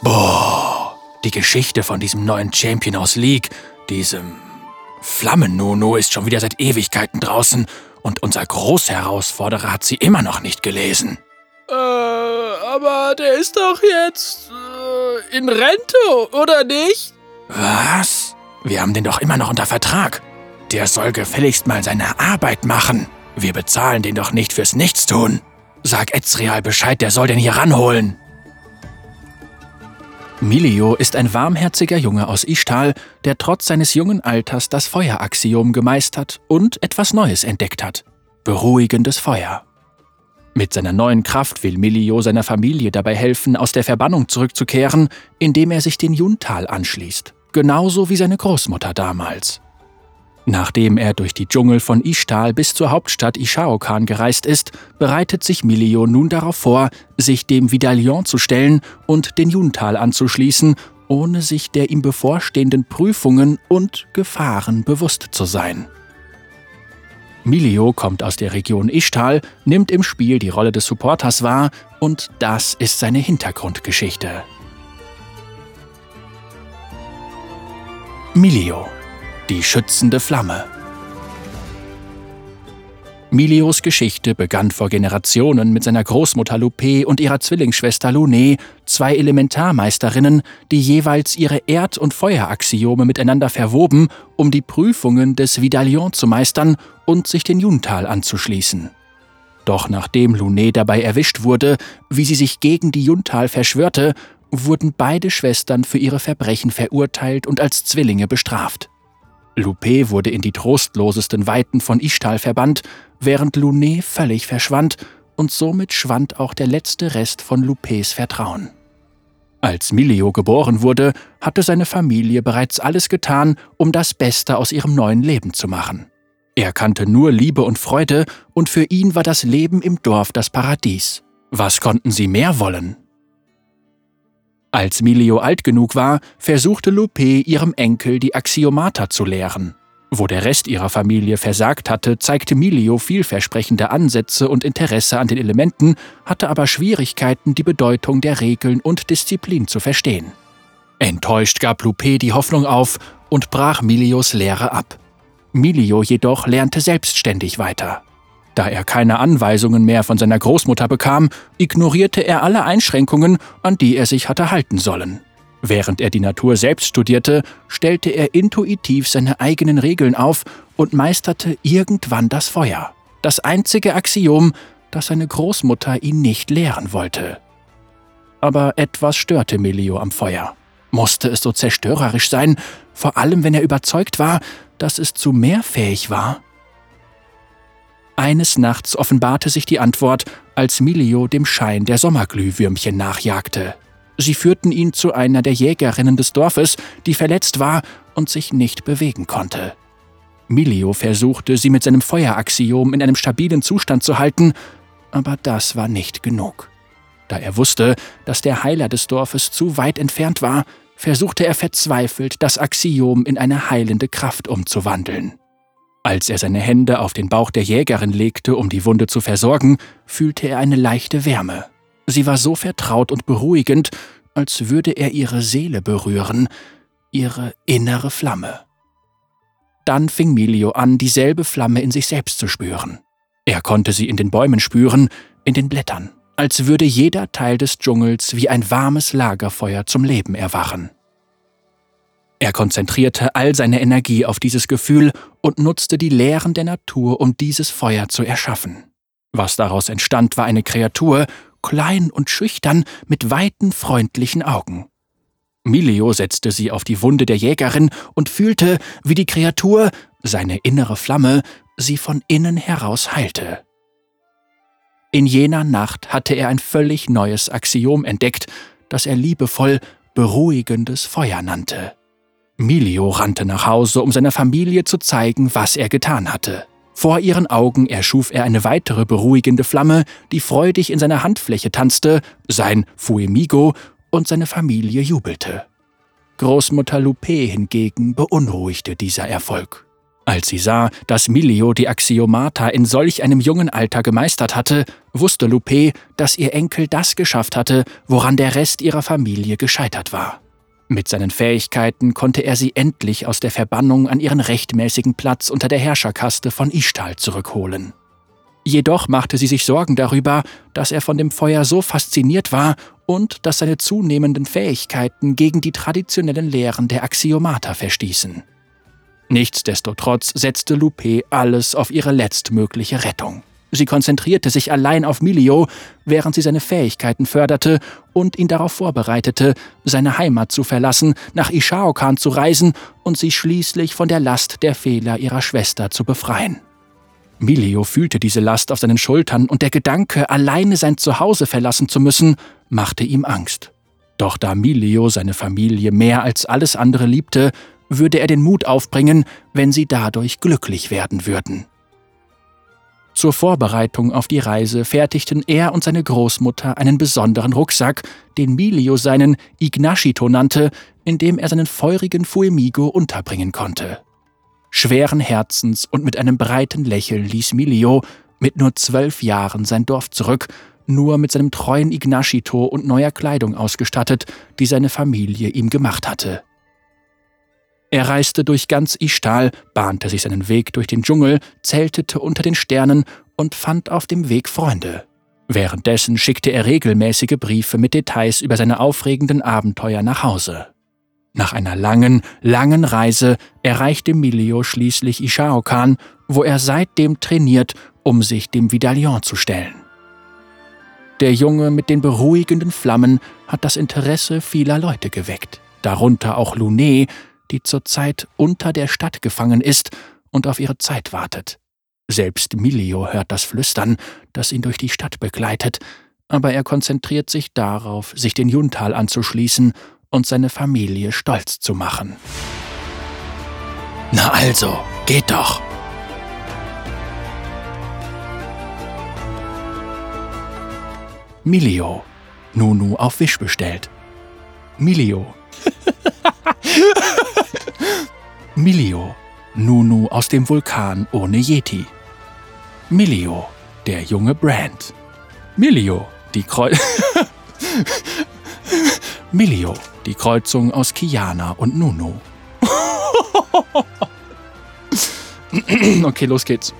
Boah, die Geschichte von diesem neuen Champion aus League, diesem Flammen-Nono, ist schon wieder seit Ewigkeiten draußen und unser Großherausforderer hat sie immer noch nicht gelesen. Äh, aber der ist doch jetzt äh, in Rente, oder nicht? Was? Wir haben den doch immer noch unter Vertrag. Der soll gefälligst mal seine Arbeit machen. Wir bezahlen den doch nicht fürs Nichtstun. Sag Ezreal Bescheid, der soll den hier ranholen. Milio ist ein warmherziger Junge aus Ishtal, der trotz seines jungen Alters das Feueraxiom gemeistert und etwas Neues entdeckt hat. Beruhigendes Feuer. Mit seiner neuen Kraft will Milio seiner Familie dabei helfen, aus der Verbannung zurückzukehren, indem er sich den Juntal anschließt. Genauso wie seine Großmutter damals. Nachdem er durch die Dschungel von Ishtal bis zur Hauptstadt Ishaokan gereist ist, bereitet sich Milio nun darauf vor, sich dem Vidalion zu stellen und den Juntal anzuschließen, ohne sich der ihm bevorstehenden Prüfungen und Gefahren bewusst zu sein. Milio kommt aus der Region Ishtal, nimmt im Spiel die Rolle des Supporters wahr und das ist seine Hintergrundgeschichte. Milio die schützende Flamme. Milios Geschichte begann vor Generationen mit seiner Großmutter Lupe und ihrer Zwillingsschwester Lune, zwei Elementarmeisterinnen, die jeweils ihre Erd- und Feueraxiome miteinander verwoben, um die Prüfungen des Vidalion zu meistern und sich den Juntal anzuschließen. Doch nachdem Lune dabei erwischt wurde, wie sie sich gegen die Juntal verschwörte, wurden beide Schwestern für ihre Verbrechen verurteilt und als Zwillinge bestraft. Lupe wurde in die trostlosesten Weiten von Ishtal verbannt, während Luné völlig verschwand und somit schwand auch der letzte Rest von Lupes Vertrauen. Als Milio geboren wurde, hatte seine Familie bereits alles getan, um das Beste aus ihrem neuen Leben zu machen. Er kannte nur Liebe und Freude, und für ihn war das Leben im Dorf das Paradies. Was konnten sie mehr wollen? Als Milio alt genug war, versuchte Lupe ihrem Enkel die Axiomata zu lehren. Wo der Rest ihrer Familie versagt hatte, zeigte Milio vielversprechende Ansätze und Interesse an den Elementen, hatte aber Schwierigkeiten, die Bedeutung der Regeln und Disziplin zu verstehen. Enttäuscht gab Lupe die Hoffnung auf und brach Milios Lehre ab. Milio jedoch lernte selbstständig weiter. Da er keine Anweisungen mehr von seiner Großmutter bekam, ignorierte er alle Einschränkungen, an die er sich hatte halten sollen. Während er die Natur selbst studierte, stellte er intuitiv seine eigenen Regeln auf und meisterte irgendwann das Feuer. Das einzige Axiom, das seine Großmutter ihn nicht lehren wollte. Aber etwas störte Melio am Feuer. Musste es so zerstörerisch sein, vor allem wenn er überzeugt war, dass es zu mehr fähig war? Eines Nachts offenbarte sich die Antwort, als Milio dem Schein der Sommerglühwürmchen nachjagte. Sie führten ihn zu einer der Jägerinnen des Dorfes, die verletzt war und sich nicht bewegen konnte. Milio versuchte, sie mit seinem Feueraxiom in einem stabilen Zustand zu halten, aber das war nicht genug. Da er wusste, dass der Heiler des Dorfes zu weit entfernt war, versuchte er verzweifelt, das Axiom in eine heilende Kraft umzuwandeln. Als er seine Hände auf den Bauch der Jägerin legte, um die Wunde zu versorgen, fühlte er eine leichte Wärme. Sie war so vertraut und beruhigend, als würde er ihre Seele berühren, ihre innere Flamme. Dann fing Milio an, dieselbe Flamme in sich selbst zu spüren. Er konnte sie in den Bäumen spüren, in den Blättern, als würde jeder Teil des Dschungels wie ein warmes Lagerfeuer zum Leben erwachen. Er konzentrierte all seine Energie auf dieses Gefühl und nutzte die Lehren der Natur, um dieses Feuer zu erschaffen. Was daraus entstand, war eine Kreatur, klein und schüchtern, mit weiten, freundlichen Augen. Milio setzte sie auf die Wunde der Jägerin und fühlte, wie die Kreatur, seine innere Flamme, sie von innen heraus heilte. In jener Nacht hatte er ein völlig neues Axiom entdeckt, das er liebevoll beruhigendes Feuer nannte. Milio rannte nach Hause, um seiner Familie zu zeigen, was er getan hatte. Vor ihren Augen erschuf er eine weitere beruhigende Flamme, die freudig in seiner Handfläche tanzte, sein Fuemigo, und seine Familie jubelte. Großmutter Lupe hingegen beunruhigte dieser Erfolg. Als sie sah, dass Milio die Axiomata in solch einem jungen Alter gemeistert hatte, wusste Loupé, dass ihr Enkel das geschafft hatte, woran der Rest ihrer Familie gescheitert war. Mit seinen Fähigkeiten konnte er sie endlich aus der Verbannung an ihren rechtmäßigen Platz unter der Herrscherkaste von Ishtal zurückholen. Jedoch machte sie sich Sorgen darüber, dass er von dem Feuer so fasziniert war und dass seine zunehmenden Fähigkeiten gegen die traditionellen Lehren der Axiomata verstießen. Nichtsdestotrotz setzte Loupé alles auf ihre letztmögliche Rettung. Sie konzentrierte sich allein auf Milio, während sie seine Fähigkeiten förderte und ihn darauf vorbereitete, seine Heimat zu verlassen, nach Ishaokan zu reisen und sie schließlich von der Last der Fehler ihrer Schwester zu befreien. Milio fühlte diese Last auf seinen Schultern und der Gedanke, alleine sein Zuhause verlassen zu müssen, machte ihm Angst. Doch da Milio seine Familie mehr als alles andere liebte, würde er den Mut aufbringen, wenn sie dadurch glücklich werden würden. Zur Vorbereitung auf die Reise fertigten er und seine Großmutter einen besonderen Rucksack, den Milio seinen Ignashito nannte, in dem er seinen feurigen Fuemigo unterbringen konnte. Schweren Herzens und mit einem breiten Lächeln ließ Milio mit nur zwölf Jahren sein Dorf zurück, nur mit seinem treuen Ignashito und neuer Kleidung ausgestattet, die seine Familie ihm gemacht hatte. Er reiste durch ganz Ishtal, bahnte sich seinen Weg durch den Dschungel, zeltete unter den Sternen und fand auf dem Weg Freunde. Währenddessen schickte er regelmäßige Briefe mit Details über seine aufregenden Abenteuer nach Hause. Nach einer langen, langen Reise erreichte Milio schließlich Ishaokan, wo er seitdem trainiert, um sich dem Vidalion zu stellen. Der Junge mit den beruhigenden Flammen hat das Interesse vieler Leute geweckt, darunter auch Lunet, die zurzeit unter der Stadt gefangen ist und auf ihre Zeit wartet. Selbst Milio hört das Flüstern, das ihn durch die Stadt begleitet, aber er konzentriert sich darauf, sich den Juntal anzuschließen und seine Familie stolz zu machen. Na also, geht doch! Milio, Nunu auf Wisch bestellt. Milio. Milio, Nunu aus dem Vulkan ohne Yeti. Milio, der junge Brand. Milio, die Kreu Milio, die Kreuzung aus Kiana und Nunu. okay, los geht's.